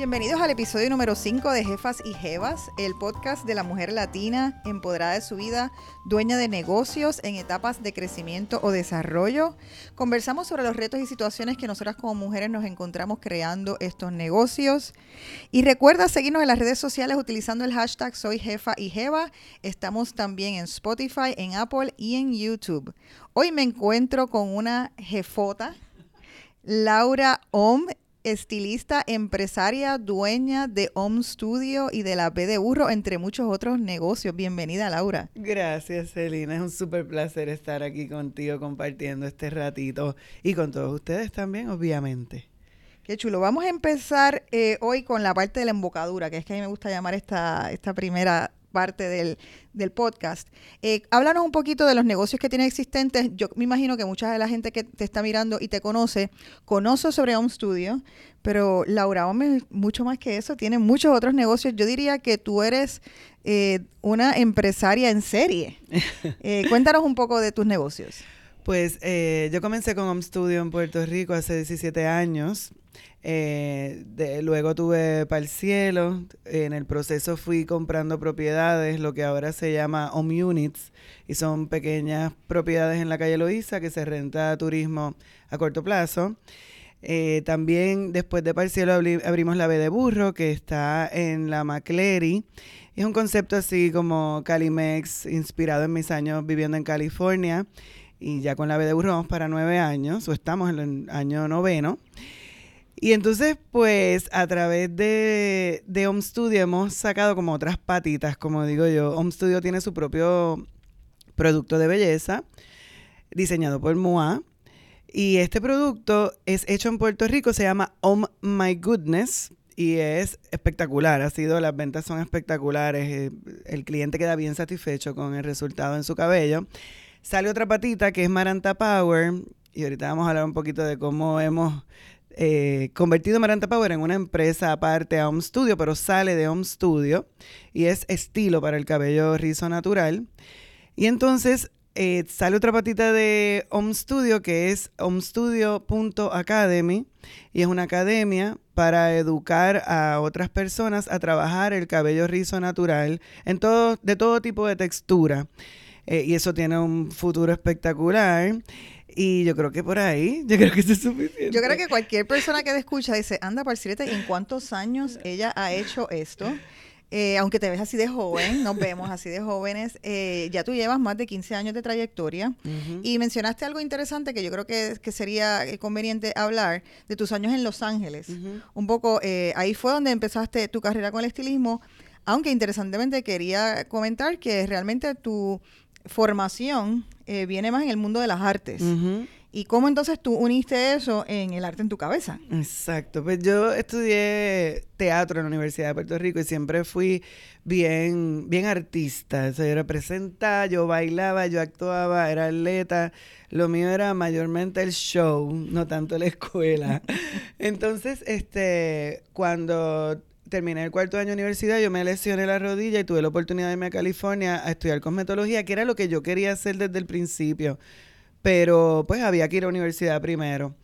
Bienvenidos al episodio número 5 de Jefas y Jevas, el podcast de la mujer latina empoderada de su vida, dueña de negocios en etapas de crecimiento o desarrollo. Conversamos sobre los retos y situaciones que nosotras como mujeres nos encontramos creando estos negocios. Y recuerda seguirnos en las redes sociales utilizando el hashtag Soy Jefa y Jeva. Estamos también en Spotify, en Apple y en YouTube. Hoy me encuentro con una jefota, Laura Om estilista, empresaria, dueña de Home Studio y de la B de Burro, entre muchos otros negocios. Bienvenida, Laura. Gracias, Celina. Es un súper placer estar aquí contigo compartiendo este ratito y con todos ustedes también, obviamente. Qué chulo. Vamos a empezar eh, hoy con la parte de la embocadura, que es que a mí me gusta llamar esta, esta primera parte del, del podcast. Eh, háblanos un poquito de los negocios que tienes existentes. Yo me imagino que mucha de la gente que te está mirando y te conoce, conoce sobre Home Studio, pero Laura Home es mucho más que eso, tiene muchos otros negocios. Yo diría que tú eres eh, una empresaria en serie. Eh, cuéntanos un poco de tus negocios. Pues eh, yo comencé con Home Studio en Puerto Rico hace 17 años. Eh, de, luego tuve para el cielo. En el proceso fui comprando propiedades, lo que ahora se llama home units, y son pequeñas propiedades en la calle Loíza que se renta turismo a corto plazo. Eh, también después de Parcielo abrimos la B de Burro, que está en la McCleary. Es un concepto así como Calimex, inspirado en mis años viviendo en California. Y ya con la B de vamos para nueve años, o estamos en el año noveno. Y entonces, pues, a través de, de Home Studio hemos sacado como otras patitas, como digo yo. Home Studio tiene su propio producto de belleza, diseñado por MOA. Y este producto es hecho en Puerto Rico, se llama Oh My Goodness y es espectacular. Ha sido, las ventas son espectaculares. eh, El cliente queda bien satisfecho con el resultado en su cabello. Sale otra patita que es Maranta Power. Y ahorita vamos a hablar un poquito de cómo hemos eh, convertido Maranta Power en una empresa aparte a Home Studio, pero sale de Home Studio y es estilo para el cabello rizo natural. Y entonces eh, sale otra patita de Home Studio que es homestudio.academy y es una academia para educar a otras personas a trabajar el cabello rizo natural en todo, de todo tipo de textura. Eh, y eso tiene un futuro espectacular. Y yo creo que por ahí, yo creo que eso es suficiente. Yo creo que cualquier persona que te escucha dice, anda, Parcileta, ¿y en cuántos años ella ha hecho esto? Eh, aunque te ves así de joven, nos vemos así de jóvenes, eh, ya tú llevas más de 15 años de trayectoria y mencionaste algo interesante que yo creo que, que sería conveniente hablar de tus años en Los Ángeles. Un poco, eh, ahí fue donde empezaste tu carrera con el estilismo, aunque interesantemente quería comentar que realmente tu formación eh, viene más en el mundo de las artes. ¿Y cómo entonces tú uniste eso en el arte en tu cabeza? Exacto, pues yo estudié teatro en la Universidad de Puerto Rico y siempre fui bien, bien artista. O sea, yo representaba, yo bailaba, yo actuaba, era atleta. Lo mío era mayormente el show, no tanto la escuela. Entonces, este, cuando terminé el cuarto año de universidad, yo me lesioné la rodilla y tuve la oportunidad de irme a California a estudiar cosmetología, que era lo que yo quería hacer desde el principio. Pero pues había que ir a la universidad primero.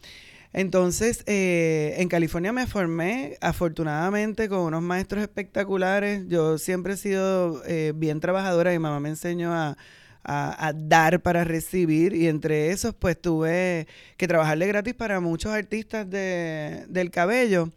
Entonces, eh, en California me formé, afortunadamente, con unos maestros espectaculares. Yo siempre he sido eh, bien trabajadora. Mi mamá me enseñó a, a- dar para recibir y entre esos, pues tuve que trabajarle gratis para muchos artistas de- del cabello.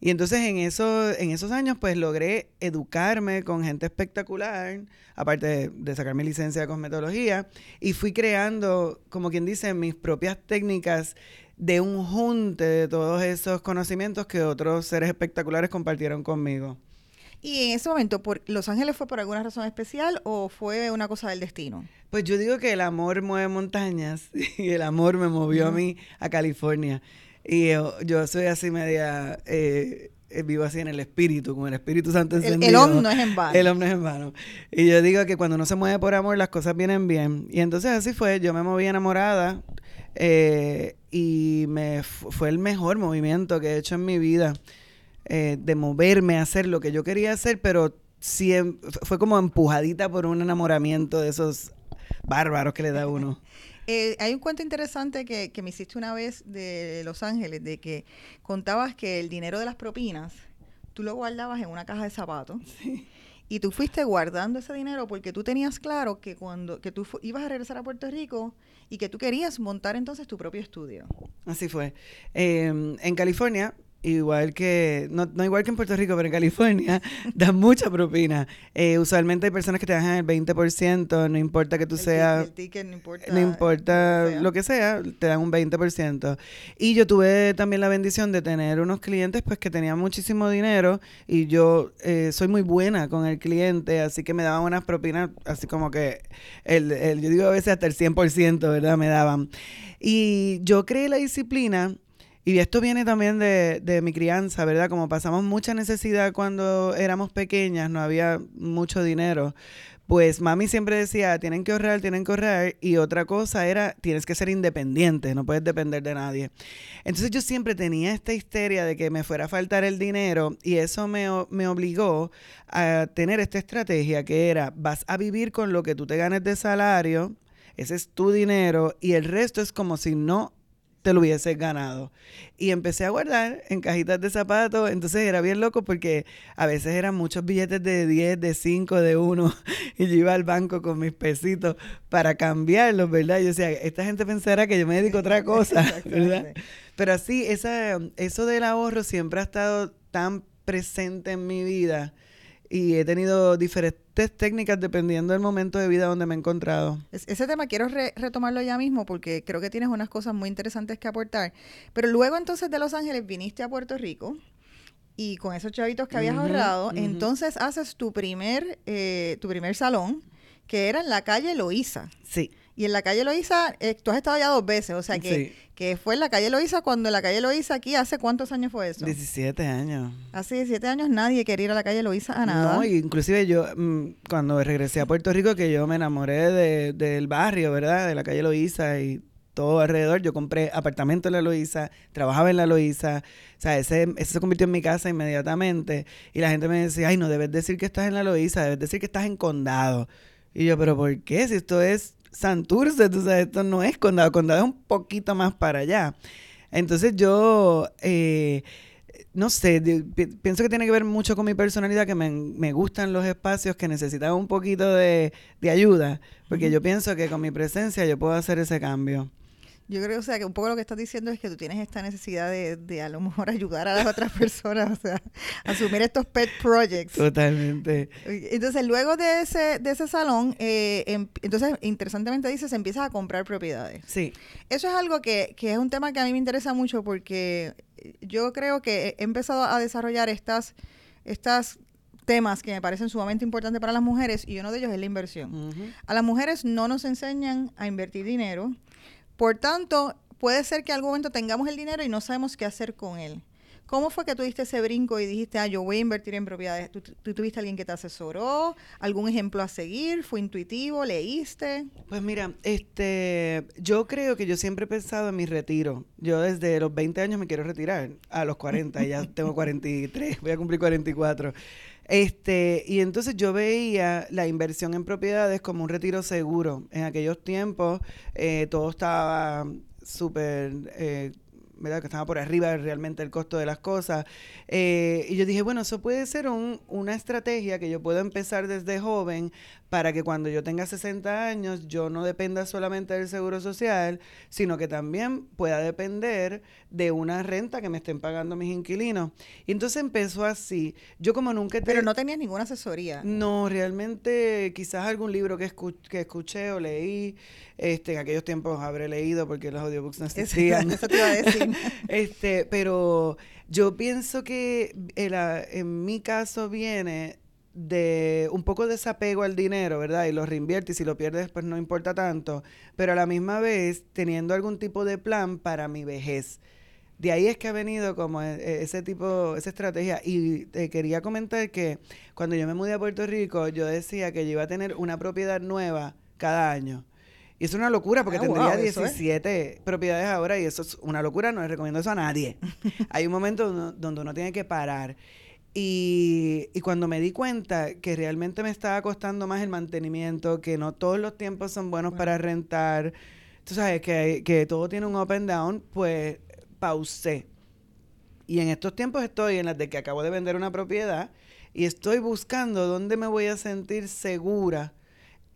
Y entonces en esos, en esos años pues logré educarme con gente espectacular, aparte de, de sacar mi licencia de cosmetología, y fui creando, como quien dice, mis propias técnicas de un junte de todos esos conocimientos que otros seres espectaculares compartieron conmigo. Y en ese momento, por ¿Los Ángeles fue por alguna razón especial o fue una cosa del destino? Pues yo digo que el amor mueve montañas y el amor me movió a mí a California. Y yo, yo soy así media, eh, eh, vivo así en el espíritu, con el Espíritu Santo encendido. el hombre no es en vano. El hombre es en vano. Y yo digo que cuando uno se mueve por amor, las cosas vienen bien. Y entonces así fue. Yo me moví enamorada eh, y me fu- fue el mejor movimiento que he hecho en mi vida. eh, de moverme a hacer lo que yo quería hacer, pero sí fue como empujadita por un enamoramiento de esos bárbaros que le da uno. Eh, hay un cuento interesante que, que me hiciste una vez de Los Ángeles, de que contabas que el dinero de las propinas tú lo guardabas en una caja de zapatos. Y tú fuiste guardando ese dinero porque tú tenías claro que cuando que tú ibas a regresar a Puerto Rico y que tú querías montar entonces tu propio estudio. Así fue. Em, en California igual que, no, no, igual que en Puerto Rico, pero en California, dan mucha propina. Eh, usualmente hay personas que te dejan el 20%, no importa que tú seas... no importa. No importa lo que sea, te dan un 20%. Y yo tuve también la bendición de tener unos clientes pues que tenían muchísimo dinero y yo eh, soy muy buena con el cliente, así que me daban unas propinas, así como que, el, el, yo digo a veces hasta el 100%, ¿verdad? Me daban. Y yo creé la disciplina y esto viene también de, de, mi crianza, ¿verdad? Como pasamos mucha necesidad cuando éramos pequeñas, no había mucho dinero. Pues mami siempre decía, tienen que ahorrar, tienen que ahorrar. Y otra cosa era, tienes que ser independiente, no puedes depender de nadie. Entonces yo siempre tenía esta histeria de que me fuera a faltar el dinero y eso me, me obligó a tener esta estrategia que era, vas a vivir con lo que tú te ganes de salario, ese es tu dinero y el resto es como si no te lo hubieses ganado. Y empecé a guardar en cajitas de zapatos, entonces era bien loco porque a veces eran muchos billetes de 10, de 5, de 1, y yo iba al banco con mis pesitos para cambiarlos, ¿verdad? Yo decía, esta gente pensará que yo me dedico a otra cosa, ¿verdad? Pero así, esa, eso del ahorro siempre ha estado tan presente en mi vida y he tenido diferentes técnicas dependiendo del momento de vida donde me he encontrado. ese tema quiero retomarlo ya mismo porque creo que tienes unas cosas muy interesantes que aportar. Pero luego entonces de Los Ángeles viniste a Puerto Rico y con esos chavitos que habías ahorrado, entonces haces tu primer, eh, tu primer salón que era en la calle Loíza. Sí. Y en la calle Loíza, eh, tú has estado ya dos veces, o sea que, que fue en la calle Loíza, cuando en la calle Loíza aquí, ¿hace cuántos años fue eso? 17 años. Hace 17 años nadie quería ir a la calle Loíza a nada. No, inclusive yo, mm, cuando regresé a Puerto Rico, que yo me enamoré de, del barrio, ¿verdad? De la calle Loíza y todo alrededor. Yo compré apartamento en la Loíza, trabajaba en la Loíza. O sea, ese, ese se convirtió en mi casa inmediatamente. Y la gente me decía, ay, no debes decir que estás en la Loíza, debes decir que estás en Condado. Y yo, pero ¿por qué? Si esto es Santurce, tú sabes, esto no es Condado, Condado es un poquito más para allá. Entonces yo, eh, no sé, pienso que tiene que ver mucho con mi personalidad, que me, gustan los espacios que necesitan un poquito de, ayuda, porque yo pienso que con mi presencia yo puedo hacer ese cambio. Yo creo, o sea, que un poco lo que estás diciendo es que tú tienes esta necesidad de, de a lo mejor ayudar a las otras personas, o sea, asumir estos pet projects. Totalmente. Entonces, luego de ese, de ese salón, eh, em, entonces, interesantemente dices, empiezas a comprar propiedades. Sí. Eso es algo que, que es un tema que a mí me interesa mucho porque yo creo que he empezado a desarrollar estas, estas temas que me parecen sumamente importantes para las mujeres y uno de ellos es la inversión. A las mujeres no nos enseñan a invertir dinero por tanto, puede ser que en algún momento tengamos el dinero y no sabemos qué hacer con él. ¿Cómo fue que tuviste ese brinco y dijiste, ah, yo voy a invertir en propiedades? ¿Tú, tuviste alguien que te asesoró? ¿Algún ejemplo a seguir? ¿Fue intuitivo? ¿Leíste? Pues mira, este, yo creo que yo siempre he pensado en mi retiro. Yo desde los 20 años me quiero retirar, a los 40, ya tengo 43, voy a cumplir 44. Este, y entonces yo veía la inversión en propiedades como un retiro seguro. En aquellos tiempos eh, todo estaba súper... Eh, ¿verdad? Que estaba por arriba realmente el costo de las cosas. Eh, y yo dije, bueno, eso puede ser un, una estrategia que yo puedo empezar desde joven para que cuando yo tenga 60 años yo no dependa solamente del seguro social, sino que también pueda depender de una renta que me estén pagando mis inquilinos. Y entonces empezó así. Yo como nunca... Pero no tenías ninguna asesoría. No, realmente quizás algún libro que, que escuché o leí, este, en aquellos tiempos habré leído porque los audiobooks no existían. Eso te iba a decir. este, pero yo pienso que en mi caso viene de un poco de desapego al dinero, ¿verdad? Y lo reinvierte y si lo pierdes pues no importa tanto, pero a la misma vez teniendo algún tipo de plan para mi vejez. De ahí es que ha venido como e, e, ese tipo, esa estrategia. Y te quería comentar que cuando yo me mudé a Puerto Rico, yo decía que yo iba a tener una propiedad nueva cada año. Y es una locura porque ah, tendría 17 propiedades ahora y eso es una locura, no le recomiendo eso a nadie. Hay un momento donde uno tiene que parar. Y, y, cuando me di cuenta que realmente me estaba costando más el mantenimiento, que no todos los tiempos son buenos para rentar, tú sabes que, que todo tiene un up and down, pues pausé. Y en estos tiempos estoy en las de que acabo de vender una propiedad y estoy buscando dónde me voy a sentir segura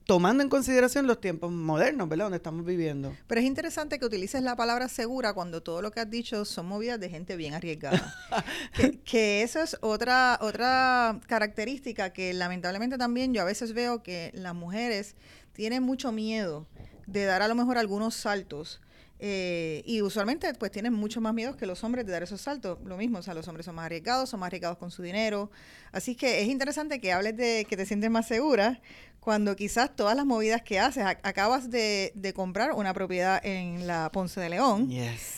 tomando en consideración los tiempos modernos, ¿verdad? Donde estamos viviendo. Pero es interesante que utilices la palabra segura cuando todo lo que has dicho son movidas de gente bien arriesgada. que, que eso es otra, otra característica que lamentablemente también yo a veces veo que las mujeres tienen mucho miedo de dar a lo mejor algunos saltos eh, y usualmente pues tienen mucho más miedo que los hombres de dar esos saltos. Lo mismo, o sea, los hombres son más arriesgados, son más arriesgados con su dinero. Así que es interesante que hables de que te sientes más segura cuando quizás todas las movidas que haces, acabas de, de, comprar una propiedad en la Ponce de León.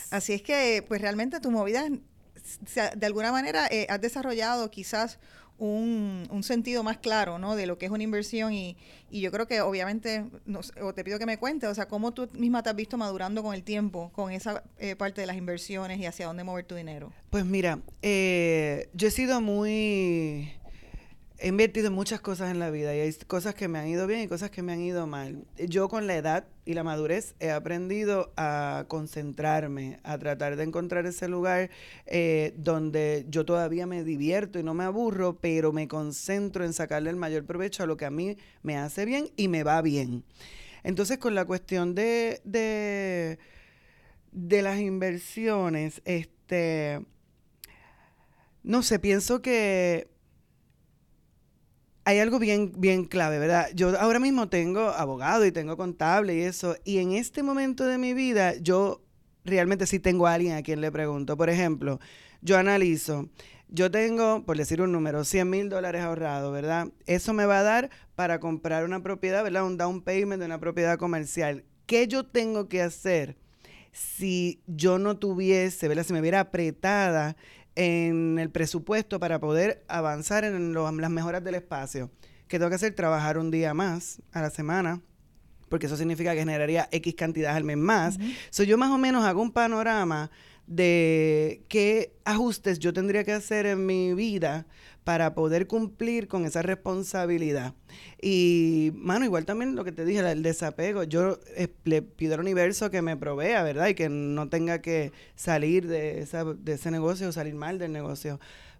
Así es que pues realmente tu movida, de alguna manera eh, has desarrollado quizás un, un, sentido más claro, ¿no? De lo que es una inversión y, y yo creo que obviamente, o te pido que me cuentes, o sea, cómo tú misma te has visto madurando con el tiempo, con esa eh, parte de las inversiones y hacia dónde mover tu dinero. Pues mira, eh, yo he sido muy he invertido en muchas cosas en la vida y hay cosas que me han ido bien y cosas que me han ido mal. Yo con la edad y la madurez he aprendido a concentrarme, a tratar de encontrar ese lugar eh, donde yo todavía me divierto y no me aburro, pero me concentro en sacarle el mayor provecho a lo que a mí me hace bien y me va bien. Entonces con la cuestión de, de, de las inversiones, este, no sé, pienso que hay algo bien, bien clave, ¿verdad? Yo ahora mismo tengo abogado y tengo contable y eso, y en este momento de mi vida yo realmente sí tengo a alguien a quien le pregunto. Por ejemplo, yo analizo, yo tengo, por decir un número, 100 mil dólares ahorrados, ¿verdad? Eso me va a dar para comprar una propiedad, ¿verdad? Un down payment de una propiedad comercial. ¿Qué yo tengo que hacer si yo no tuviese, ¿verdad? Si me viera apretada en el presupuesto para poder avanzar en las mejoras del espacio. Que tengo que hacer trabajar un día más a la semana, porque eso significa que generaría X cantidad al mes más. So, yo más o menos hago un panorama de qué ajustes yo tendría que hacer en mi vida para poder cumplir con esa responsabilidad. Y, mano, igual también lo que te dije, el desapego. Yo eh, le pido al universo que me provea, ¿verdad? Y que no tenga que salir de, esa, de ese negocio o salir mal del negocio.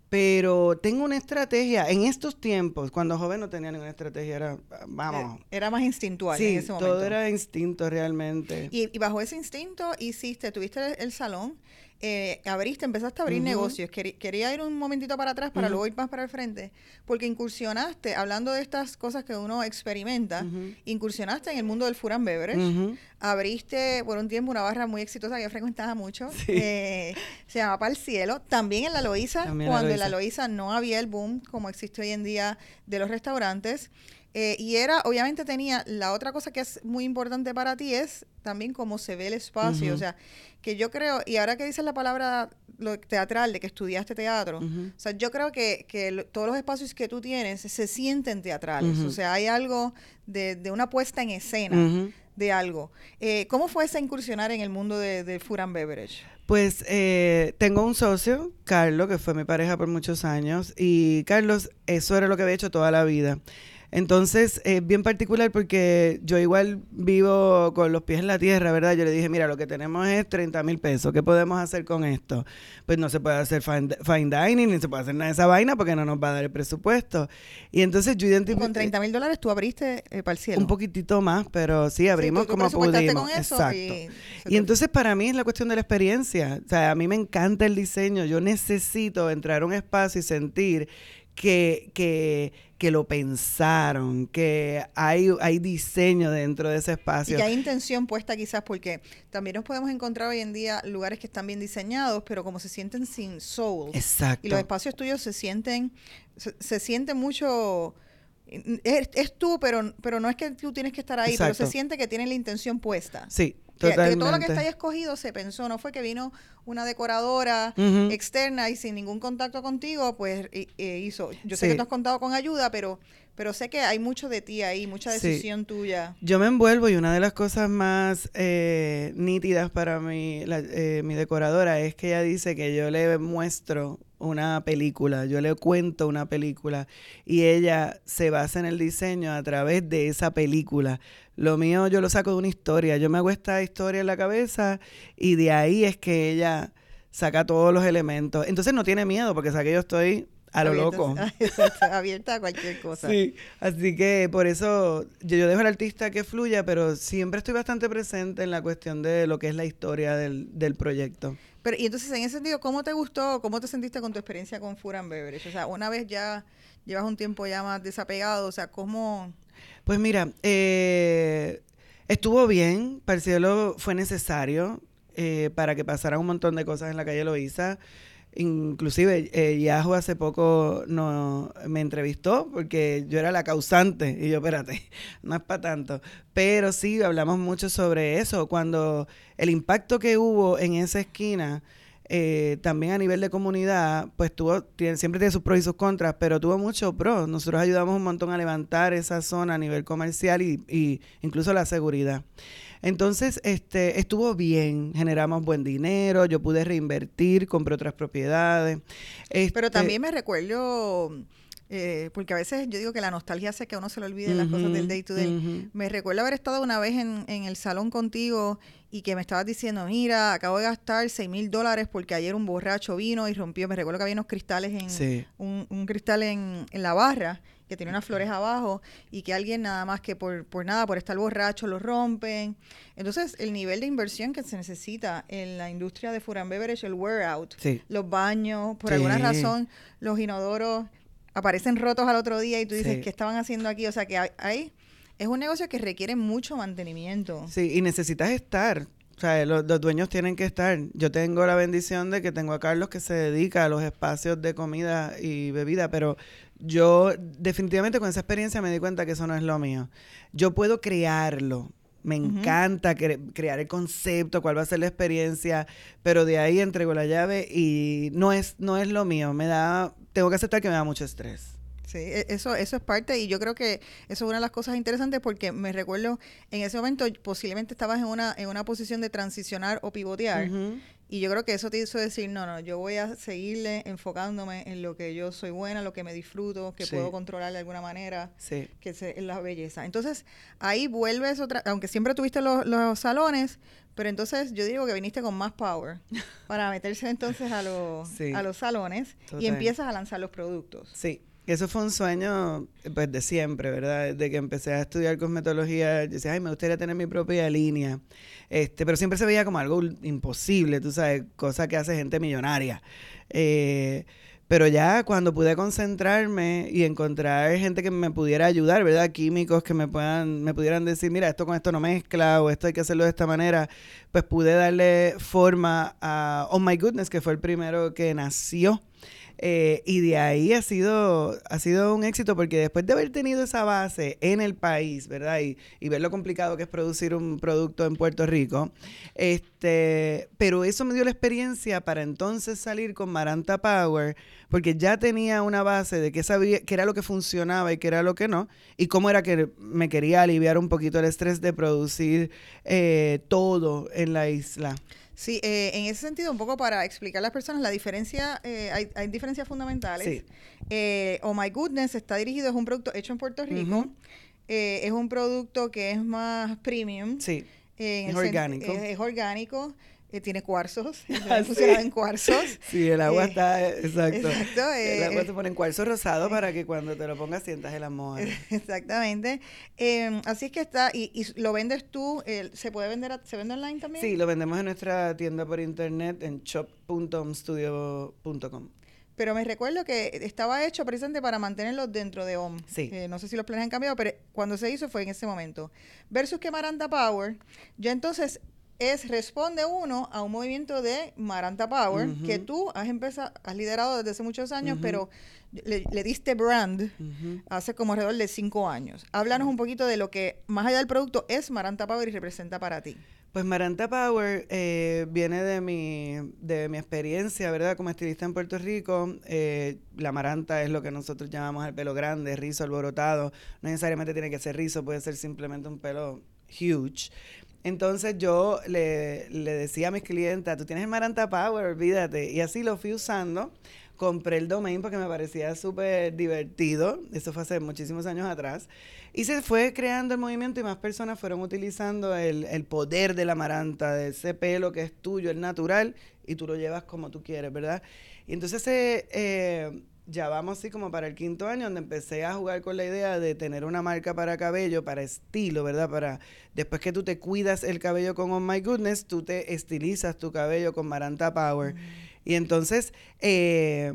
Pero tengo una estrategia. En estos tiempos, cuando joven no tenía ninguna estrategia, era, vamos. Eh, era más instintual en ese momento. todo era instinto realmente. Y, y, bajo ese instinto hiciste, tuviste el salón eh, abriste, empezaste a abrir negocios. quería ir un momentito para atrás para luego ir más para el frente, porque incursionaste, hablando de estas cosas que uno experimenta, incursionaste en el mundo del and beverage, abriste por un tiempo una barra muy exitosa que yo frecuentaba mucho, eh, se llama Para el Cielo, también en la Loíza, cuando en la Loíza no había el boom como existe hoy en día de los restaurantes. Eh, y era, obviamente tenía, la otra cosa que es muy importante para ti es también cómo se ve el espacio. O sea, que yo creo, y ahora que dices la palabra lo teatral, de que estudiaste teatro, o sea, yo creo que, que todos los espacios que tú tienes se sienten teatrales. O sea, hay algo de, de una puesta en escena de algo. Eh, ¿Cómo fue esa incursionar en el mundo de, de food and beverage? Pues eh, tengo un socio, Carlos, que fue mi pareja por muchos años, y Carlos, eso era lo que había hecho toda la vida. Entonces, es bien particular porque yo igual vivo con los pies en la tierra, ¿verdad? Yo le dije, mira, lo que tenemos es 30 mil pesos. ¿Qué podemos hacer con esto? Pues no se puede hacer fine, dining, ni se puede hacer nada de esa vaina porque no nos va a dar el presupuesto. Y entonces yo identifico... Con 30 mil dólares tú abriste eh, para el cielo. Un poquitito más, pero sí, abrimos como pudimos. Exacto. Y, y entonces para mí es la cuestión de la experiencia. O sea, a mí me encanta el diseño. Yo necesito entrar a un espacio y sentir que, que, que lo pensaron, que hay, hay diseño dentro de ese espacio. Y que hay intención puesta quizás porque también nos podemos encontrar hoy en día lugares que están bien diseñados, pero como se sienten sin soul. Exacto. Y los espacios tuyos se sienten, se, se siente mucho... Es, tú, pero, pero no es que tú tienes que estar ahí, pero se siente que tienen la intención puesta. Sí, que, todo lo que está ahí escogido se pensó, no fue que vino una decoradora externa y sin ningún contacto contigo, pues hizo. Yo sé que tú has contado con ayuda, pero pero sé que hay mucho de ti ahí, mucha decisión tuya. Yo me envuelvo y una de las cosas más eh, nítidas para mí, eh, mi decoradora es que ella dice que yo le muestro una película, yo le cuento una película y ella se basa en el diseño a través de esa película. Lo mío yo lo saco de una historia, yo me hago esta historia en la cabeza y de ahí es que ella saca todos los elementos. Entonces no tiene miedo porque sabe que yo estoy a lo loco. abierta a cualquier cosa. Sí, así que por eso yo, yo, dejo al artista que fluya, pero siempre estoy bastante presente en la cuestión de lo que es la historia del, del proyecto. Pero, y entonces, en ese sentido, ¿cómo te gustó, cómo te sentiste con tu experiencia con and Beverage? O sea, una vez ya llevas un tiempo ya más desapegado, o sea, ¿cómo...? Pues mira, eh, estuvo bien, para el fue necesario eh, para que pasaran un montón de cosas en la calle Loíza. Inclusive eh, Yahoo hace poco no, me entrevistó porque yo era la causante y yo, espérate, no es para tanto. Pero sí, hablamos mucho sobre eso, cuando el impacto que hubo en esa esquina, eh, también a nivel de comunidad, pues tuvo, siempre tiene sus pros y sus contras, pero tuvo mucho pros. Nosotros ayudamos un montón a levantar esa zona a nivel comercial y, y incluso la seguridad. Entonces, este, estuvo bien, generamos buen dinero, yo pude reinvertir, compré otras propiedades. Pero este también me recuerdo... Eh, porque a veces yo digo que la nostalgia hace que a uno se le olvide las cosas del day to day. Me recuerdo haber estado una vez en, en, el salón contigo y que me estabas diciendo, mira, acabo de gastar 6 mil dólares porque ayer un borracho vino y rompió, me recuerdo que había unos cristales en, un, un, cristal en, en la barra que tiene unas flores abajo y que alguien nada más que por, por nada, por estar borracho, lo rompen. Entonces, el nivel de inversión que se necesita en la industria de food and beverage, el wear out, los baños, por alguna razón, los inodoros aparecen rotos al otro día y tú dices, ¿qué estaban haciendo aquí? O sea, que hay, es un negocio que requiere mucho mantenimiento. Sí, y necesitas estar. O sea, los, los, dueños tienen que estar. Yo tengo la bendición de que tengo a Carlos que se dedica a los espacios de comida y bebida, pero yo definitivamente con esa experiencia me di cuenta que eso no es lo mío. Yo puedo crearlo. Me encanta crear el concepto, cuál va a ser la experiencia, pero de ahí entrego la llave y no es, no es lo mío. Me da, tengo que aceptar que me da mucho estrés. Sí, e, eso, eso es parte y yo creo que eso es una de las cosas interesantes porque me recuerdo en ese momento posiblemente estabas en una, en una posición de transicionar o pivotear y yo creo que eso te hizo decir, no, no, yo voy a seguirle enfocándome en lo que yo soy buena, lo que me disfruto, que puedo controlar de alguna manera, que es la belleza. Entonces, ahí vuelves otra, aunque siempre tuviste los, los salones, pero entonces yo digo que viniste con más power para meterse entonces a, los a los salones y empiezas a lanzar los productos. Sí. Eso fue un sueño pues de siempre, ¿verdad? Desde que empecé a estudiar cosmetología, yo decía, ay, me gustaría tener mi propia línea. Este, pero siempre se veía como algo imposible, tú sabes, cosa que hace gente millonaria. Eh, pero ya cuando pude concentrarme y encontrar gente que me pudiera ayudar, ¿verdad? Químicos que me puedan, me pudieran decir, mira, esto con esto no mezcla o esto hay que hacerlo de esta manera, pues pude darle forma a Oh My Goodness, que fue el primero que nació eh, y de ahí ha sido, ha sido un éxito porque después de haber tenido esa base en el país, ¿verdad? Y, y, ver lo complicado que es producir un producto en Puerto Rico, este, pero eso me dio la experiencia para entonces salir con Maranta Power, porque ya tenía una base de que sabía qué era lo que funcionaba y qué era lo que no, y cómo era que me quería aliviar un poquito el estrés de producir eh, todo en la isla. Sí, eh, en ese sentido, un poco para explicar a las personas, la diferencia, eh, hay, hay, diferencias fundamentales. Sí. Eh, oh My Goodness está dirigido, es un producto hecho en Puerto Rico. es un producto que es más premium. Sí. es orgánico. es orgánico tiene cuarzos, ah, funciona en cuarzos. Sí, el agua eh, está, exacto. exacto el agua eh, se pone en cuarzo rosado para que cuando te lo pongas sientas el amor. Exactamente. Em, así es que está, y, y lo vendes tú, ¿se puede vender, se vende online también? Sí, lo vendemos en nuestra tienda por internet en shop.omstudio.com. Pero me recuerdo que estaba hecho precisamente para mantenerlos dentro de OM. Sí. Eh, no sé si los planes han cambiado, pero cuando se hizo fue en ese momento. Versus que Maranta Power, ya entonces es responde uno a un movimiento de Maranta Power que tú has empezado, has liderado desde hace muchos años, pero le, diste brand hace como alrededor de cinco años. Háblanos un poquito de lo que más allá del producto es Maranta Power y representa para ti. Pues Maranta Power eh, viene de mi, de mi experiencia, ¿verdad? Como estilista en Puerto Rico. Eh, la Maranta es lo que nosotros llamamos el pelo grande, rizo alborotado. No necesariamente tiene que ser rizo, puede ser simplemente un pelo huge. Entonces yo le, decía a mis clientes, tú tienes el Maranta Power, olvídate. Y así lo fui usando compré el domain porque me parecía súper divertido. Eso fue hace muchísimos años atrás. Y se fue creando el movimiento y más personas fueron utilizando el, el poder de la maranta, de ese pelo que es tuyo, el natural, y tú lo llevas como tú quieres, ¿verdad? Y entonces eh, ya vamos así como para el quinto año, donde empecé a jugar con la idea de tener una marca para cabello, para estilo, ¿verdad? Para después que tú te cuidas el cabello con Oh My Goodness, tú te estilizas tu cabello con Maranta Power. Mm. Y entonces, eh,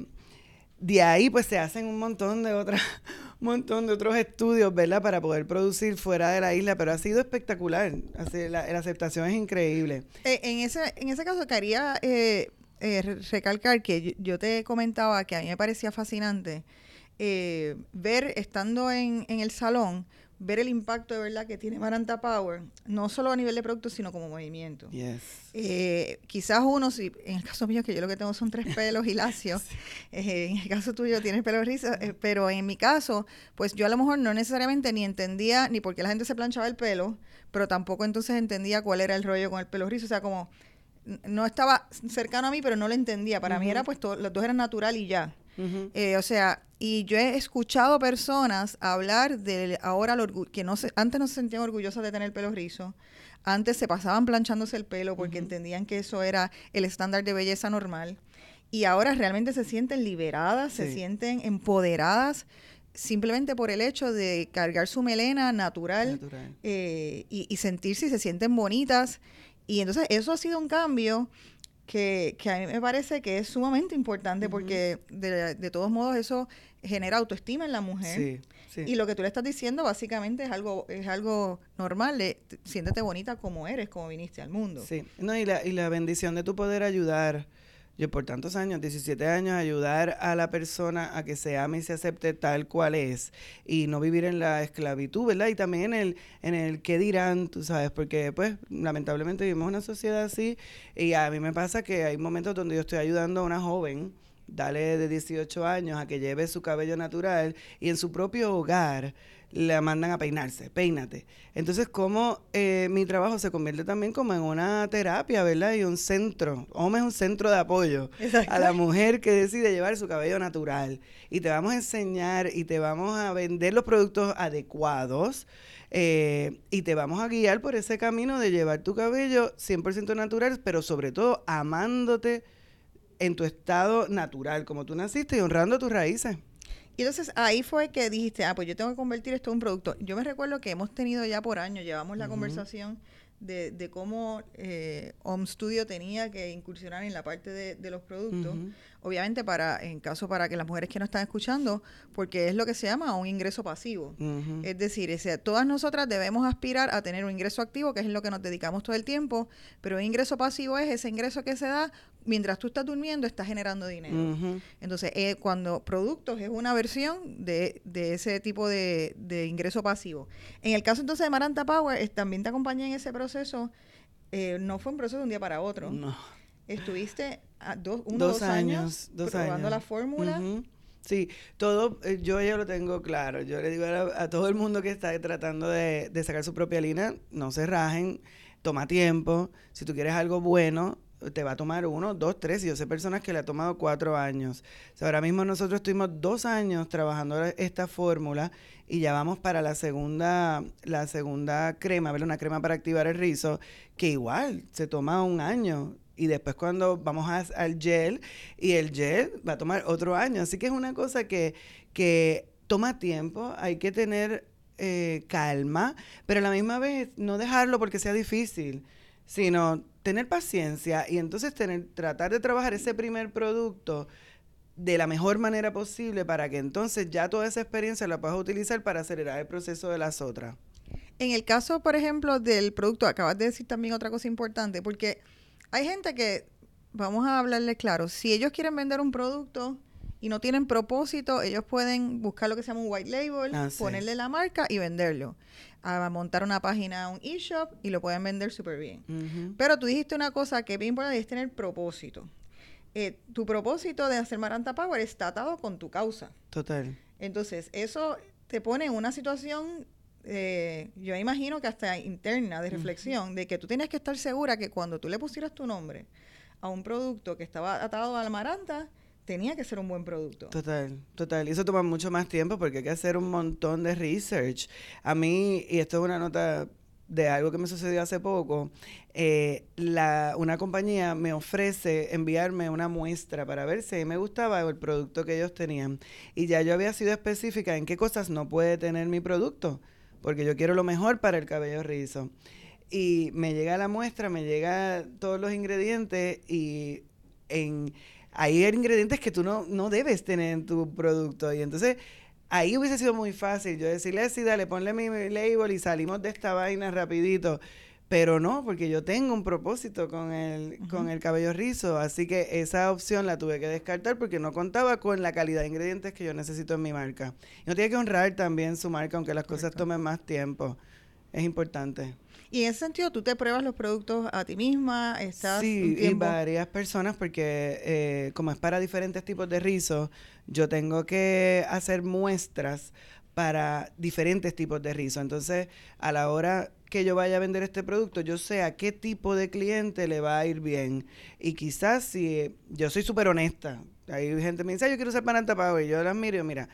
de ahí pues se hacen un montón de otras un montón de otros estudios, ¿verdad? Para poder producir fuera de la isla, pero ha sido espectacular. Así, la, aceptación es increíble. Eh, en, ese, en ese caso, quería eh, eh, recalcar que yo, te comentaba que a mí me parecía fascinante ver, estando en, en el salón, ver el impacto de verdad que tiene Maranta Power, no solo a nivel de producto, sino como movimiento. Eh, quizás uno, si, en el caso mío, que yo lo que tengo son tres pelos y lacios, eh, en el caso tuyo tienes pelo rizo, eh, pero en mi caso, pues yo a lo mejor no necesariamente ni entendía ni por qué la gente se planchaba el pelo, pero tampoco entonces entendía cuál era el rollo con el pelo rizo, o sea, como no estaba cercano a mí, pero no lo entendía. Para mí era pues los dos eran natural y ya. Eh, o sea, y yo he escuchado personas hablar de ahora que no se, antes no se sentían orgullosas de tener el pelo rizo, antes se pasaban planchándose el pelo porque entendían que eso era el estándar de belleza normal. Y ahora realmente se sienten liberadas, se sienten empoderadas simplemente por el hecho de cargar su melena natural, eh, y, sentirse y se sienten bonitas. Y entonces eso ha sido un cambio que, que, a mí me parece que es sumamente importante porque de, de, todos modos eso genera autoestima en la mujer. Y lo que tú le estás diciendo básicamente es algo es algo normal, siéntete bonita como eres, como viniste al mundo. Sí, no, y la, y la bendición de tu poder ayudar yo por tantos años, 17 años, ayudar a la persona a que se ame y se acepte tal cual es y no vivir en la esclavitud, ¿verdad? Y también en el, en el qué dirán, tú sabes, porque pues lamentablemente vivimos una sociedad así y a mí me pasa que hay momentos donde yo estoy ayudando a una joven, dale de 18 años, a que lleve su cabello natural y en su propio hogar le mandan a peinarse, peínate. Entonces, como eh, mi trabajo se convierte también como en una terapia, ¿verdad? Y un centro, OME es un centro de apoyo a la mujer que decide llevar su cabello natural. Y te vamos a enseñar y te vamos a vender los productos adecuados. Eh, y te vamos a guiar por ese camino de llevar tu cabello 100% natural, pero sobre todo amándote en tu estado natural, como tú naciste y honrando tus raíces. Y entonces ahí fue que dijiste, ah, pues yo tengo que convertir esto en un producto. Yo me recuerdo que hemos tenido ya por años, llevamos la conversación de, de cómo eh, Home Studio tenía que incursionar en la parte de, los productos obviamente para, en caso para que las mujeres que no están escuchando, porque es lo que se llama un ingreso pasivo. Es decir, todas nosotras debemos aspirar a tener un ingreso activo, que es lo que nos dedicamos todo el tiempo, pero un ingreso pasivo es ese ingreso que se da mientras tú estás durmiendo, estás generando dinero. Entonces, eh, cuando productos es una versión de, de ese tipo de, de, ingreso pasivo. En el caso entonces de Maranta Power, también te acompañé en ese proceso. Eh, no fue un proceso de un día para otro. No. Estuviste dos, uno, dos, años, probando la fórmula. Sí, todo, eh, yo ya lo tengo claro. Yo le digo a, todo el mundo que está tratando de, sacar su propia línea, no se rajen, toma tiempo. Si tú quieres algo bueno, te va a tomar uno, dos, tres. Y yo sé personas que le ha tomado cuatro años. ahora mismo nosotros estuvimos dos años trabajando esta fórmula y ya vamos para la segunda, la segunda crema, ¿verdad? Una crema para activar el rizo, que igual se toma un año y después cuando vamos al gel y el gel va a tomar otro año. Así que es una cosa que, que toma tiempo, hay que tener eh, calma, pero a la misma vez no dejarlo porque sea difícil, sino tener paciencia y entonces tener, tratar de trabajar ese primer producto de la mejor manera posible para que entonces ya toda esa experiencia la puedas utilizar para acelerar el proceso de las otras. En el caso, por ejemplo, del producto, acabas de decir también otra cosa importante, porque hay gente que, vamos a hablarle claro, si ellos quieren vender un producto y no tienen propósito, ellos pueden buscar lo que se llama un white label, ah, ponerle la marca y venderlo. A montar una página, un e-shop y lo pueden vender súper bien. Pero tú dijiste una cosa que es bien importante, es tener propósito. Eh, tu propósito de hacer Maranta Power está atado con tu causa. Total. Entonces, eso te pone en una situación eh, yo imagino que hasta interna de reflexión, de que tú tienes que estar segura que cuando tú le pusieras tu nombre a un producto que estaba atado a la maranta, tenía que ser un buen producto. Total, total. Y eso toma mucho más tiempo porque hay que hacer un montón de research. A mí, y esto es una nota de algo que me sucedió hace poco, eh, la, una compañía me ofrece enviarme una muestra para ver si me gustaba el producto que ellos tenían. Y ya yo había sido específica en qué cosas no puede tener mi producto, porque yo quiero lo mejor para el cabello rizo. Y me llega la muestra, me llega todos los ingredientes y en, hay ingredientes que tú no, no debes tener en tu producto. Y entonces Ahí hubiese sido muy fácil yo decirle, sí, dale, ponle mi label y salimos de esta vaina rapidito. Pero no, porque yo tengo un propósito con el, con el cabello rizo, así que esa opción la tuve que descartar porque no contaba con la calidad de ingredientes que yo necesito en mi marca. Y no tiene que honrar también su marca, aunque las cosas tomen más tiempo. Es importante. Y en ese sentido, tú te pruebas los productos a ti misma, estás Sí, y varias personas, porque eh, como es para diferentes tipos de rizos, yo tengo que hacer muestras para diferentes tipos de rizo. Entonces, a la hora que yo vaya a vender este producto, yo sé a qué tipo de cliente le va a ir bien. Y quizás si yo soy súper honesta, hay gente que me dice, yo quiero usar para Power, y yo las miro y mira,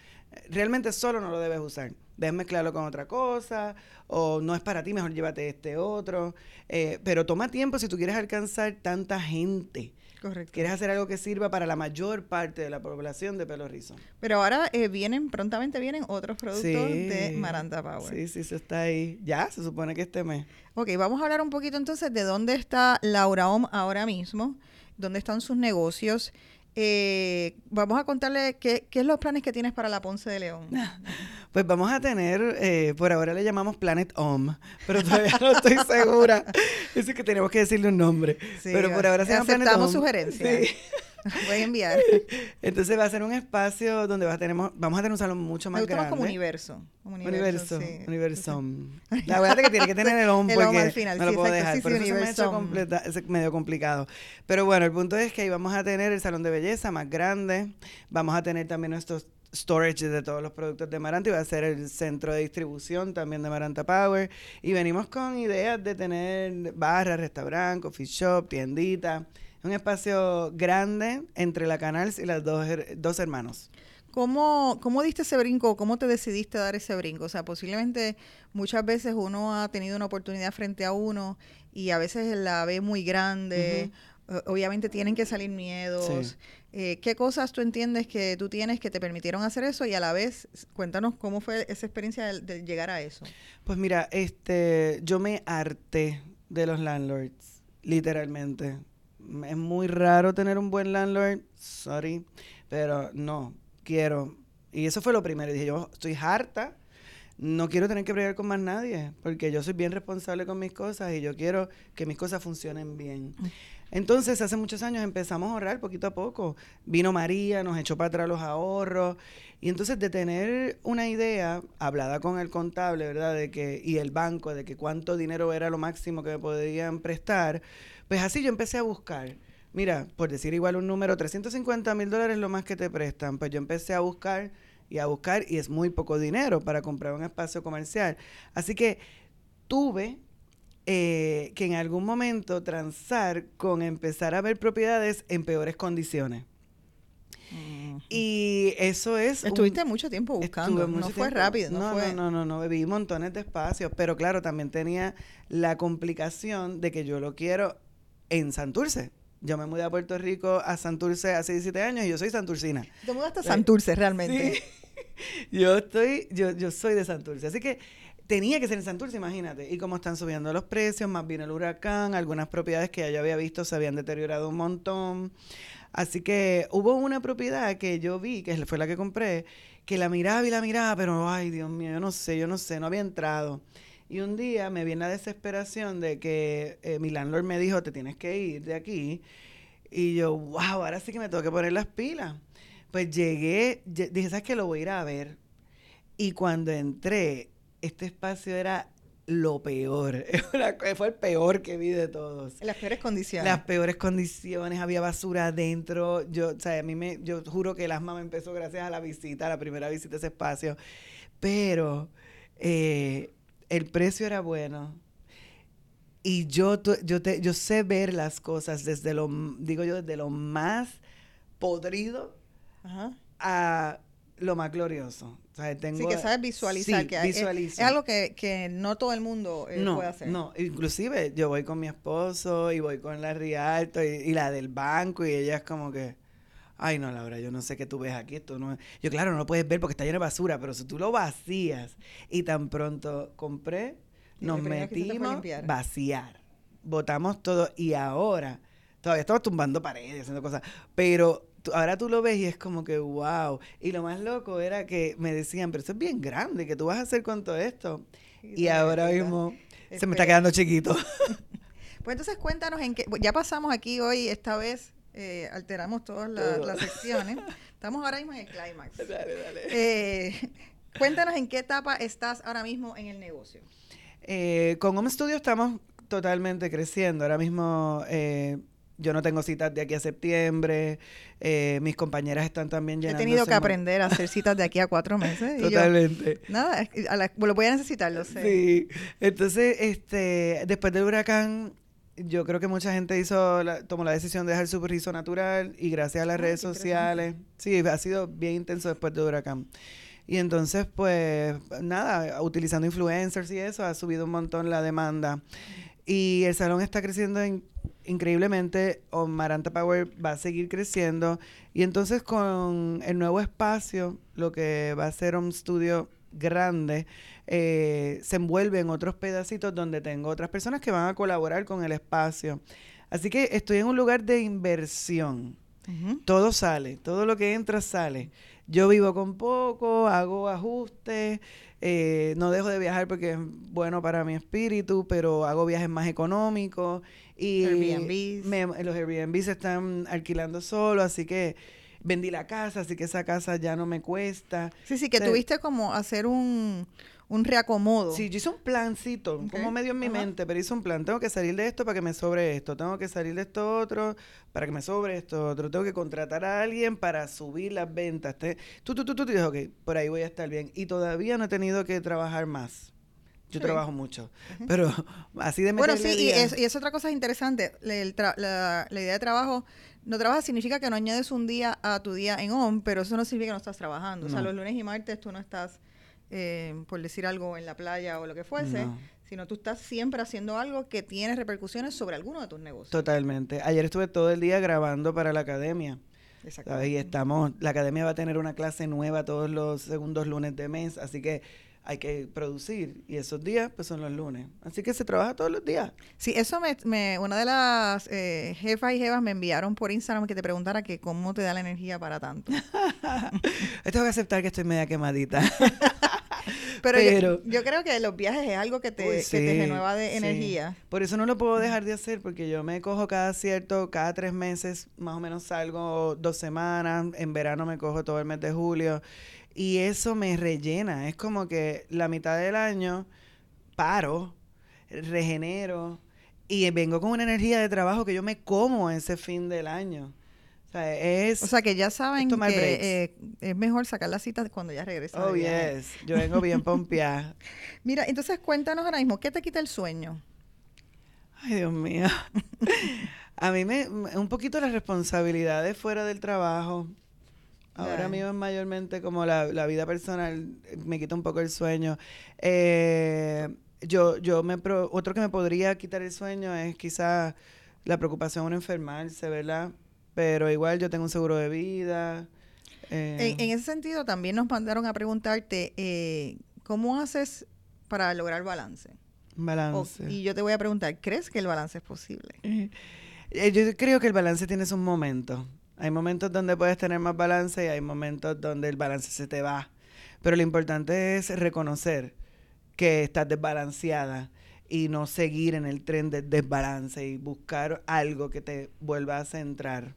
realmente solo no lo debes usar. Debes mezclarlo con otra cosa, o no es para ti, mejor llévate este otro. Eh, pero toma tiempo si tú quieres alcanzar tanta gente. Correcto. Quieres hacer algo que sirva para la mayor parte de la población de pelo rizo. Pero ahora eh, vienen, prontamente vienen otros productos de Maranta Power. Sí, sí, eso está ahí. Ya, se supone que este mes. Ok, vamos a hablar un poquito entonces de dónde está Laura Om ahora mismo, dónde están sus negocios. Eh, vamos a contarle qué, qué es los planes que tienes para la Ponce de León. Pues vamos a tener, eh, por ahora le llamamos Planet Om, pero todavía no estoy segura. Es que tenemos que decirle un nombre. pero por ahora se llama Planet Om. sugerencias. Sí. Voy a enviar. Entonces va a ser un espacio donde va a tener, vamos a tener un salón mucho más grande. como universo. universo. Universo. La verdad es que tiene que tener el OM porque al final, no lo puedo dejar. Por eso se me ha hecho completa, es medio complicado. Pero bueno, el punto es que ahí vamos a tener el salón de belleza más grande. Vamos a tener también nuestros storage de todos los productos de Maranta y va a ser el centro de distribución también de Maranta Power. Y venimos con ideas de tener barra, restaurante, coffee shop, tiendita un espacio grande entre la Canals y las dos, dos hermanos. ¿Cómo, ¿Cómo diste ese brinco? ¿Cómo te decidiste dar ese brinco? O sea, posiblemente muchas veces uno ha tenido una oportunidad frente a uno y a veces la ve muy grande. Obviamente tienen que salir miedos. Eh, ¿Qué cosas tú entiendes que tú tienes que te permitieron hacer eso? Y a la vez, cuéntanos cómo fue esa experiencia de, llegar a eso. Pues mira, este, yo me harté de los landlords, literalmente es muy raro tener un buen landlord, sorry, pero no, quiero. Y eso fue lo primero. Dije, yo estoy harta, no quiero tener que bregar con más nadie, porque yo soy bien responsable con mis cosas y yo quiero que mis cosas funcionen bien. Entonces, hace muchos años empezamos a ahorrar poquito a poco. Vino María, nos echó para atrás los ahorros. Y entonces, de tener una idea hablada con el contable, ¿verdad? De que, y el banco, de que cuánto dinero era lo máximo que me podían prestar, pues así yo empecé a buscar. Mira, por decir igual un número, 350 mil dólares lo más que te prestan. Pues yo empecé a buscar y a buscar y es muy poco dinero para comprar un espacio comercial. Así que tuve eh, que en algún momento transar con empezar a ver propiedades en peores condiciones. Y eso es... Estuviste mucho tiempo buscando, no fue rápido. No, no, no, no, no, no, montones de espacios, pero claro, también tenía la complicación de que yo lo quiero en Santurce. Yo me mudé a Puerto Rico a Santurce hace 17 años y yo soy santurcina. Te mudaste a Santurce realmente. Yo estoy, yo, yo soy de Santurce. Así que tenía que ser en Santurce, imagínate. Y como están subiendo los precios, más bien el huracán, algunas propiedades que ya yo había visto se habían deteriorado un montón. Así que hubo una propiedad que yo vi, que fue la que compré, que la miraba y la miraba, pero ay, Dios mío, yo no sé, yo no sé, no había entrado. Y un día me viene la desesperación de que eh, mi landlord me dijo, te tienes que ir de aquí. Y yo, wow, ahora sí que me tengo que poner las pilas. Pues llegué, dije, ¿sabes qué? Lo voy a ir a ver. Y cuando entré, este espacio era lo peor. Fue el peor que vi de todos. Las peores condiciones. Las peores condiciones, había basura adentro. Yo, o sea, a mí me, yo juro que el asma me empezó gracias a la visita, a la primera visita a ese espacio. Pero eh, el precio era bueno. Y yo, yo, yo sé ver las cosas desde lo, digo yo, desde lo más podrido a lo más glorioso. tengo, sí, que sabes visualizar. que es, algo que, no todo el mundo eh, puede hacer. No, inclusive yo voy con mi esposo y voy con la Rialto y, y la del banco y ella es como que... Ay, no, Laura, yo no sé qué tú ves aquí. Esto no Yo, claro, no lo puedes ver porque está lleno de basura, pero si tú lo vacías y tan pronto compré, nos metimos vaciar. Botamos todo y ahora todavía estamos tumbando paredes, haciendo cosas, pero ahora tú lo ves y es como que wow. Y lo más loco era que me decían, pero eso es bien grande, ¿qué tú vas a hacer con todo esto? Y, ahora mismo se me está quedando chiquito. pues entonces cuéntanos en qué, ya pasamos aquí hoy, esta vez eh, alteramos todas las secciones. Estamos ahora mismo en el clímax. Dale, dale. Eh, cuéntanos en qué etapa estás ahora mismo en el negocio. Eh, con Home Studio estamos totalmente creciendo. Ahora mismo yo no tengo citas de aquí a septiembre. mis compañeras están también llenando. He tenido que aprender a hacer citas de aquí a cuatro meses. Totalmente. nada, lo voy a necesitar, lo sé. Sí. Entonces, este, después del huracán, yo creo que mucha gente hizo tomó la decisión de dejar su rizo natural y gracias a las redes sociales, sí, ha sido bien intenso después de huracán. Y entonces, pues, nada, utilizando influencers y eso, ha subido un montón la demanda. Y el salón está creciendo increíblemente. Maranta Power va a seguir creciendo. Y entonces, con el nuevo espacio, lo que va a ser un estudio grande, eh, se envuelve en otros pedacitos donde tengo otras personas que van a colaborar con el espacio. Así que estoy en un lugar de inversión. Todo sale, todo lo que entra sale. Yo vivo con poco, hago ajustes, eh, no dejo de viajar porque es bueno para mi espíritu, pero hago viajes más económicos y los Airbnb se están alquilando solo, así que vendí la casa, así que esa casa ya no me cuesta. Sí, sí, que tuviste como hacer un un reacomodo. Sí, yo hice un plancito, como medio en mi mente, pero hice un plan. Tengo que salir de esto para que me sobre esto. Tengo que salir de esto otro para que me sobre esto otro. Tengo que contratar a alguien para subir las ventas. tú, tú, tú, tú, y dije, ok, por ahí voy a estar bien. Y todavía no he tenido que trabajar más. Yo trabajo mucho, pero así de Bueno, sí, y es, y es, otra cosa interesante. La, la, idea de trabajo, no trabajas significa que no añades un día a tu día en ON, pero eso no significa que no estás trabajando. O sea, los lunes y martes tú no estás eh, por decir algo, en la playa o lo que fuese, sino tú estás siempre haciendo algo que tiene repercusiones sobre alguno de tus negocios. Totalmente. Ayer estuve todo el día grabando para la academia. Y estamos, la academia va a tener una clase nueva todos los segundos lunes de mes, así que hay que producir y esos días pues son los lunes. Así que se trabaja todos los días. Sí, eso me, una de las eh, jefas y jefas me enviaron por Instagram que te preguntara que cómo te da la energía para tanto. Tengo que aceptar que estoy media quemadita. Pero, yo, creo que los viajes es algo que te, pues renueva de energía. Por eso no lo puedo dejar de hacer, porque yo me cojo cada cierto, cada tres meses, más o menos salgo dos semanas, en verano me cojo todo el mes de julio, y eso me rellena. Es como que la mitad del año paro, regenero, y vengo con una energía de trabajo que yo me como ese fin del año. O sea, es o sea que ya saben que eh, es mejor sacar la cita cuando ya regresa. Oh, yes. Yo vengo bien pompeada. Mira, entonces cuéntanos ahora mismo, ¿qué te quita el sueño? Ay, Dios mío. A mí me, un poquito las responsabilidades fuera del trabajo. Ahora mismo es mayormente como la, la, vida personal, me quita un poco el sueño. Eh, yo, yo me otro que me podría quitar el sueño es quizás la preocupación de enfermarse, ¿verdad? Pero igual yo tengo un seguro de vida. Eh. En, ese sentido, también nos mandaron a preguntarte, eh, ¿cómo haces para lograr balance? Balance. y yo te voy a preguntar, ¿crees que el balance es posible? Eh, yo creo que el balance tiene un momento. Hay momentos donde puedes tener más balance y hay momentos donde el balance se te va. Pero lo importante es reconocer que estás desbalanceada y no seguir en el tren del desbalance y buscar algo que te vuelva a centrar.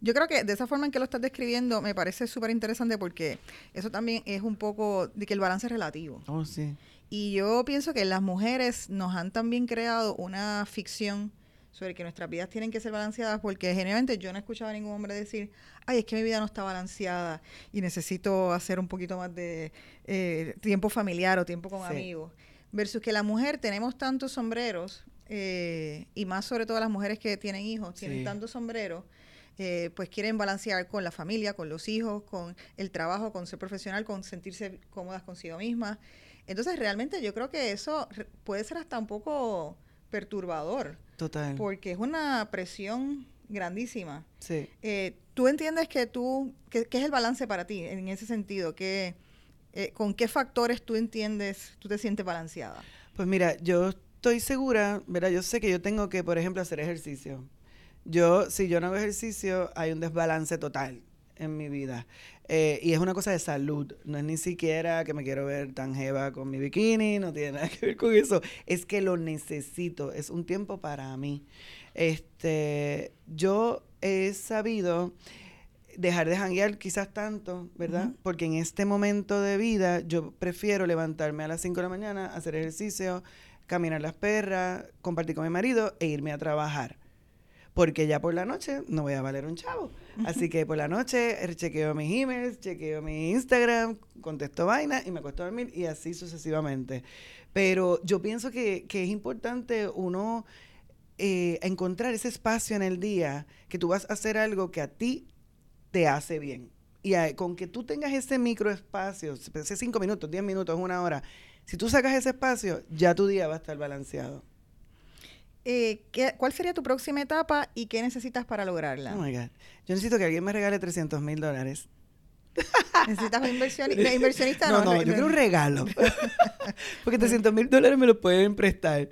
Yo creo que de esa forma en que lo estás describiendo me parece súper interesante porque eso también es un poco de que el balance es relativo. Oh, sí. Y yo pienso que las mujeres nos han también creado una ficción sobre que nuestras vidas tienen que ser balanceadas porque generalmente yo no he escuchado a ningún hombre decir, ay, es que mi vida no está balanceada y necesito hacer un poquito más de eh, tiempo familiar o tiempo con amigos. Versus que la mujer tenemos tantos sombreros eh, y más sobre todo las mujeres que tienen hijos, tienen tantos sombreros eh, pues quieren balancear con la familia, con los hijos, con el trabajo, con ser profesional, con sentirse cómodas consigo mismas. Entonces, realmente yo creo que eso puede ser hasta un poco perturbador. Total. Porque es una presión grandísima. Sí. Eh, ¿Tú entiendes que tú, qué es el balance para ti en ese sentido? ¿Qué, eh, ¿Con qué factores tú entiendes, tú te sientes balanceada? Pues mira, yo estoy segura, ¿verdad? Yo sé que yo tengo que, por ejemplo, hacer ejercicio. Yo, si yo no hago ejercicio, hay un desbalance total en mi vida. Eh, y es una cosa de salud, no es ni siquiera que me quiero ver tan jeva con mi bikini, no tiene nada que ver con eso. Es que lo necesito, es un tiempo para mí. Este, yo he sabido dejar de janguear quizás tanto, ¿verdad? Porque en este momento de vida yo prefiero levantarme a las 5 de la mañana, hacer ejercicio, caminar las perras, compartir con mi marido e irme a trabajar porque ya por la noche no voy a valer un chavo. Así que por la noche chequeo mis emails, chequeo mi Instagram, contesto vaina y me acuesto a dormir y así sucesivamente. Pero yo pienso que, es importante uno eh, encontrar ese espacio en el día que tú vas a hacer algo que a ti te hace bien. Y con que tú tengas ese microespacio, ese cinco minutos, diez minutos, una hora, si tú sacas ese espacio, ya tu día va a estar balanceado. Eh, ¿qué, ¿cuál sería tu próxima etapa y qué necesitas para lograrla? Oh my God. Yo necesito que alguien me regale 300 mil dólares. ¿Necesitas un inversionista? No, no, yo quiero un regalo. Porque 300 mil dólares me lo pueden prestar.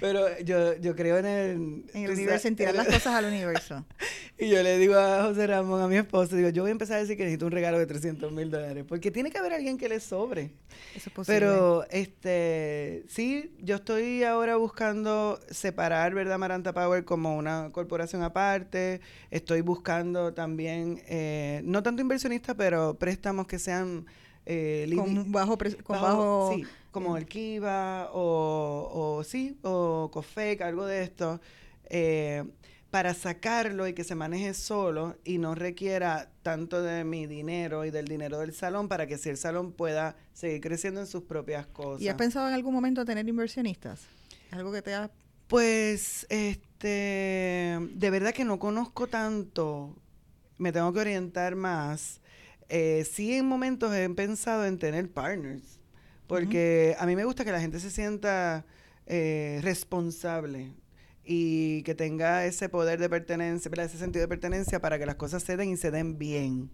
Pero yo, yo creo en el... En el universo, en tirar las cosas al universo. y yo le digo a José Ramón, a mi esposo, digo, yo voy a empezar a decir que necesito un regalo de 300 mil dólares. Porque tiene que haber alguien que le sobre. Eso es posible. Pero, este, sí, yo estoy ahora buscando separar, ¿verdad, Maranta Power como una corporación aparte. Estoy buscando también, eh, no tanto inversionista, pero préstamos que sean eh, con bajo, con bajo, sí, como el Kiva o, o sí, o COFEC, algo de esto, eh, para sacarlo y que se maneje solo y no requiera tanto de mi dinero y del dinero del salón para que si el salón pueda seguir creciendo en sus propias cosas. ¿Y has pensado en algún momento tener inversionistas? ¿Algo que te ha...? Pues, este, de verdad que no conozco tanto, me tengo que orientar más eh, sí en momentos he pensado en tener partners, porque a mí me gusta que la gente se sienta eh, responsable y que tenga ese poder de pertenencia, ese sentido de pertenencia para que las cosas se den y se den bien.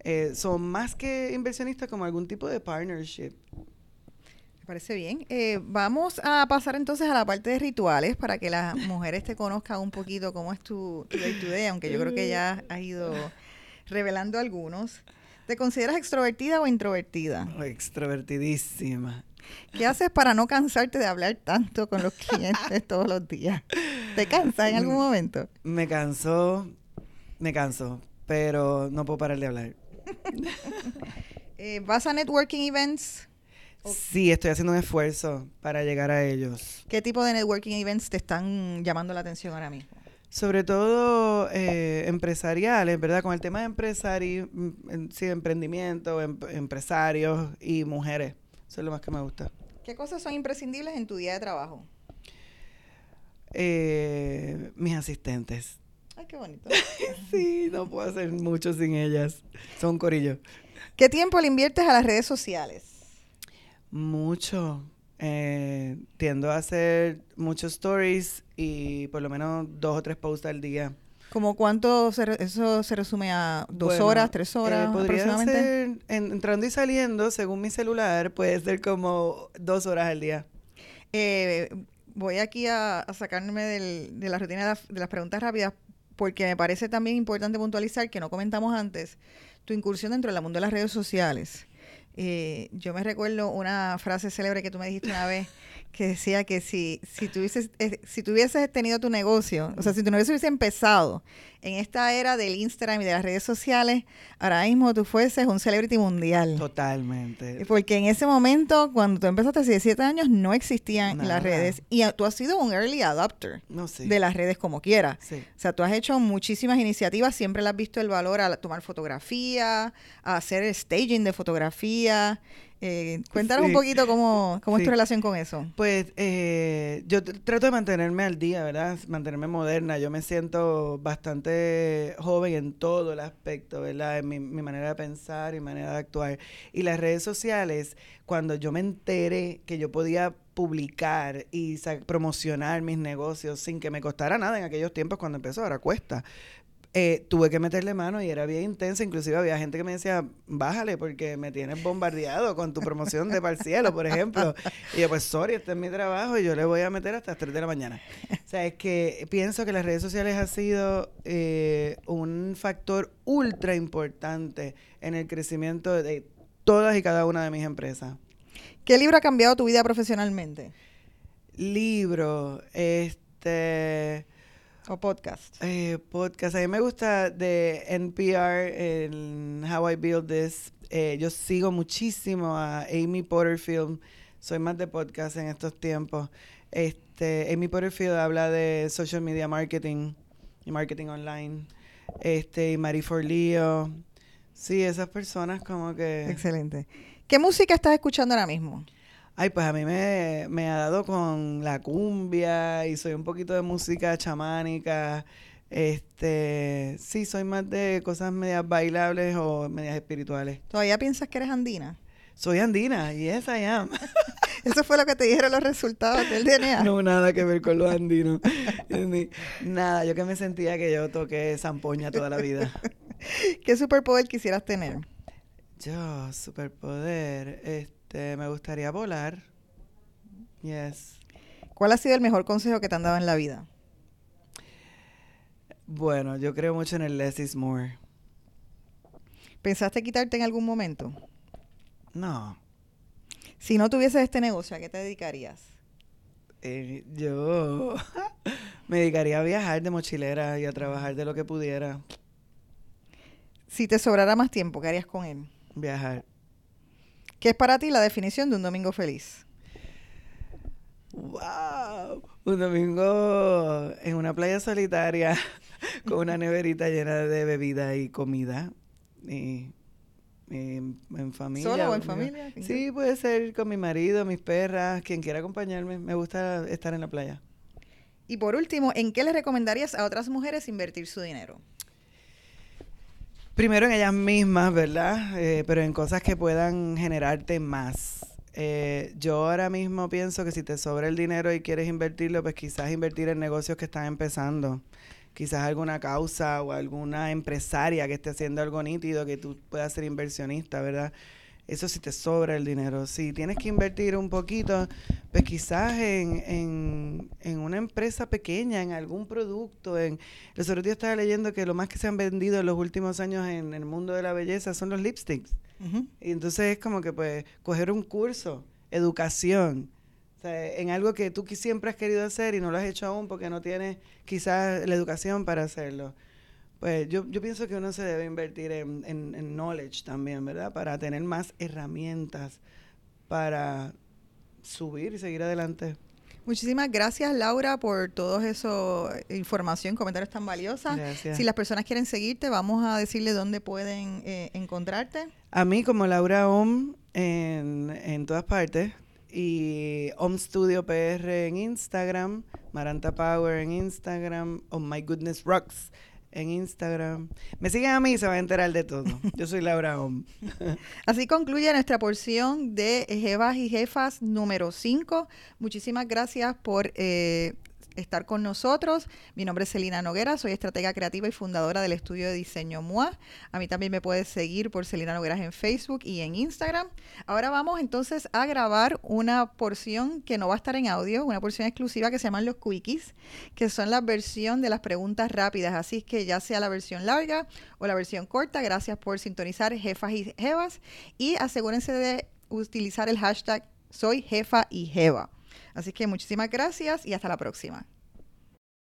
Eh, son más que inversionistas como algún tipo de partnership. Me parece bien. Eh, vamos a pasar entonces a la parte de rituales para que las mujeres te conozcan un poquito cómo es tu, tu day to day, aunque yo creo que ya has ido revelando algunos. ¿Te consideras extrovertida o introvertida? extrovertidísima. ¿Qué haces para no cansarte de hablar tanto con los clientes todos los días? ¿Te cansas en algún momento? Me canso, me canso, pero no puedo parar de hablar. Eh, ¿Vas a networking events? Sí, estoy haciendo un esfuerzo para llegar a ellos. ¿Qué tipo de networking events te están llamando la atención ahora mismo? Sobre todo eh, empresariales, ¿verdad? Con el tema de empresari mm, sí, emprendimiento, em, empresarios y mujeres. Eso es lo más que me gusta. ¿Qué cosas son imprescindibles en tu día de trabajo? Eh, mis asistentes. Ay, qué bonito. sí, no puedo hacer mucho sin ellas. Son corillo. ¿Qué tiempo le inviertes a las redes sociales? Mucho. Eh, tiendo a hacer muchos stories y por lo menos dos o tres posts al día. ¿Como cuánto eso se resume a dos horas, tres eh, horas aproximadamente? Ser, entrando y saliendo, según mi celular, puede ser como dos horas al día. Eh, voy aquí a, sacarme de la rutina de las preguntas rápidas porque me parece también importante puntualizar que no comentamos antes tu incursión dentro del mundo de las redes sociales. Eh, yo me recuerdo una frase célebre que tú me dijiste una vez que decía que si, si, tuvieses, eh, si tuvieses tenido tu negocio, o sea, si tu negocio hubiese empezado en esta era del Instagram y de las redes sociales, ahora mismo tú fueses un celebrity mundial. Totalmente. Porque en ese momento, cuando tú empezaste hace 17 años, no existían las redes. Y tú has sido un early adopter de las redes como quieras. O sea, tú has hecho muchísimas iniciativas, siempre le has visto el valor a tomar fotografía, a hacer el staging de fotografía. Eh, cuéntanos un poquito cómo, cómo es tu relación con eso. Pues eh, yo trato de mantenerme al día, ¿verdad? Mantenerme moderna. Yo me siento bastante joven en todo el aspecto, ¿verdad? En mi, mi manera de pensar y manera de actuar. Y las redes sociales, cuando yo me enteré que yo podía publicar y promocionar mis negocios sin que me costara nada en aquellos tiempos cuando empezó, ahora cuesta. Eh, tuve que meterle mano y era bien intensa. Inclusive había gente que me decía, bájale porque me tienes bombardeado con tu promoción de Cielo, por ejemplo. Y yo, pues, sorry, este es mi trabajo y yo le voy a meter hasta las 3 de la mañana. O sea, es que pienso que las redes sociales ha sido eh, un factor ultra importante en el crecimiento de todas y cada una de mis empresas. ¿Qué libro ha cambiado tu vida profesionalmente? Libro, este... ¿O podcast? Eh, podcast. A mí me gusta de NPR, en How I Build This. Eh, yo sigo muchísimo a Amy Porterfield. Soy más de podcast en estos tiempos. Este, Amy Porterfield habla de social media marketing y marketing online. Este, y Marie Forleo. Sí, esas personas como que... Excelente. ¿Qué música estás escuchando ahora mismo? Ay, pues a mí me, me, ha dado con la cumbia y soy un poquito de música chamánica. Este, sí, soy más de cosas medias bailables o medias espirituales. ¿Todavía piensas que eres andina? Soy andina, yes I am. ¿Eso fue lo que te dijeron los resultados del DNA? No, nada que ver con los andinos. nada, yo que me sentía que yo toqué zampoña toda la vida. ¿Qué superpoder quisieras tener? Yo, superpoder, este este, me gustaría volar. Yes. ¿Cuál ha sido el mejor consejo que te han dado en la vida? Bueno, yo creo mucho en el less is more. ¿Pensaste quitarte en algún momento? No. Si no tuvieses este negocio, ¿a qué te dedicarías? Eh, yo me dedicaría a viajar de mochilera y a trabajar de lo que pudiera. Si te sobrara más tiempo, ¿qué harías con él? Viajar. ¿Qué es para ti la definición de un domingo feliz? ¡Wow! Un domingo en una playa solitaria con una neverita llena de bebida y comida. Y, en familia. ¿Solo o en familia? Sí, puede ser con mi marido, mis perras, quien quiera acompañarme. Me gusta estar en la playa. Y por último, ¿en qué le recomendarías a otras mujeres invertir su dinero? Primero en ellas mismas, ¿verdad? Eh, pero en cosas que puedan generarte más. Eh, yo ahora mismo pienso que si te sobra el dinero y quieres invertirlo, pues quizás invertir en negocios que están empezando. Quizás alguna causa o alguna empresaria que esté haciendo algo nítido que tú puedas ser inversionista, ¿verdad? Eso si te sobra el dinero. Si tienes que invertir un poquito, pues quizás en, en, una empresa pequeña, en algún producto. En, los otros días estaba leyendo que lo más que se han vendido en los últimos años en el mundo de la belleza son los lipsticks. Y entonces es como que pues coger un curso, educación, o sea, en algo que tú siempre has querido hacer y no lo has hecho aún porque no tienes quizás la educación para hacerlo. Pues yo, yo pienso que uno se debe invertir en, en, knowledge también, ¿verdad? Para tener más herramientas para subir y seguir adelante. Muchísimas gracias, Laura, por toda esa información, comentarios tan valiosos. Si las personas quieren seguirte, vamos a decirle dónde pueden eh, encontrarte. A mí como Laura Om en, en todas partes y Om Studio PR en Instagram, Maranta Power en Instagram, Oh My Goodness Rocks en Instagram. Me siguen a mí y se van a enterar de todo. Yo soy Laura Om. Así concluye nuestra porción de Jefas y Jefas número 5. Muchísimas gracias por eh, estar con nosotros. Mi nombre es Celina Noguera, soy estratega creativa y fundadora del estudio de diseño MOA. A mí también me puedes seguir por Celina Nogueras en Facebook y en Instagram. Ahora vamos entonces a grabar una porción que no va a estar en audio, una porción exclusiva que se llaman los quickies, que son la versión de las preguntas rápidas. Así que ya sea la versión larga o la versión corta, gracias por sintonizar jefas y jevas y asegúrense de utilizar el hashtag soy jefa y jeva. Así que muchísimas gracias y hasta la próxima.